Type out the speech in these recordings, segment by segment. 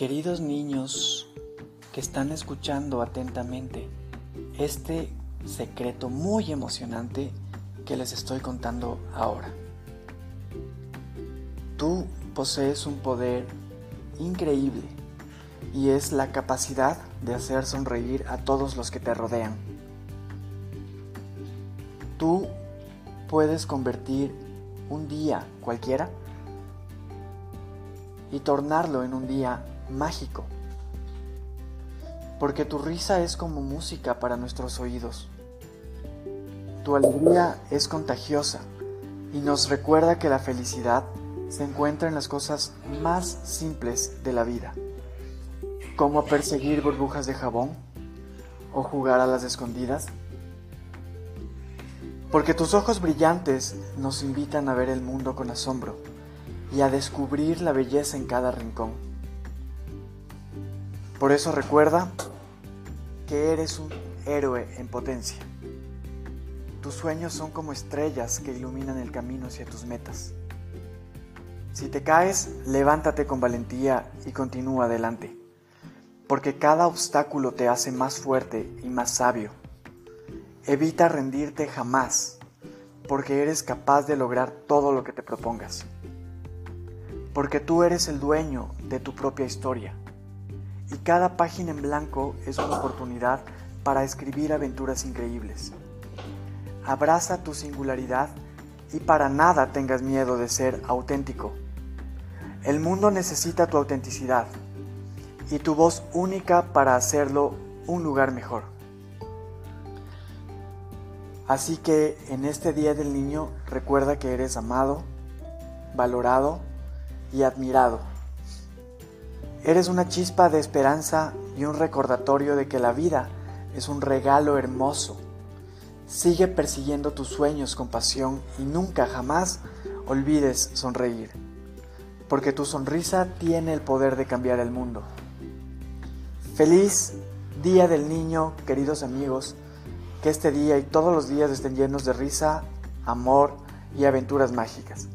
Queridos niños que están escuchando atentamente este secreto muy emocionante que les estoy contando ahora. Tú posees un poder increíble y es la capacidad de hacer sonreír a todos los que te rodean. Tú puedes convertir un día cualquiera y tornarlo en un día mágico. Porque tu risa es como música para nuestros oídos. Tu alegría es contagiosa y nos recuerda que la felicidad se encuentra en las cosas más simples de la vida, como perseguir burbujas de jabón o jugar a las escondidas. Porque tus ojos brillantes nos invitan a ver el mundo con asombro y a descubrir la belleza en cada rincón. Por eso recuerda que eres un héroe en potencia. Tus sueños son como estrellas que iluminan el camino hacia tus metas. Si te caes, levántate con valentía y continúa adelante, porque cada obstáculo te hace más fuerte y más sabio. Evita rendirte jamás, porque eres capaz de lograr todo lo que te propongas. Porque tú eres el dueño de tu propia historia y cada página en blanco es una oportunidad para escribir aventuras increíbles. Abraza tu singularidad y para nada tengas miedo de ser auténtico. El mundo necesita tu autenticidad y tu voz única para hacerlo un lugar mejor. Así que en este Día del Niño recuerda que eres amado, valorado y admirado. Eres una chispa de esperanza y un recordatorio de que la vida es un regalo hermoso. Sigue persiguiendo tus sueños con pasión y nunca jamás olvides sonreír, porque tu sonrisa tiene el poder de cambiar el mundo. Feliz Día del Niño, queridos amigos, que este día y todos los días estén llenos de risa, amor y aventuras mágicas.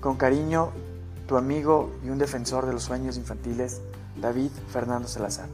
Con cariño, tu amigo y un defensor de los sueños infantiles, David Fernando Salazar.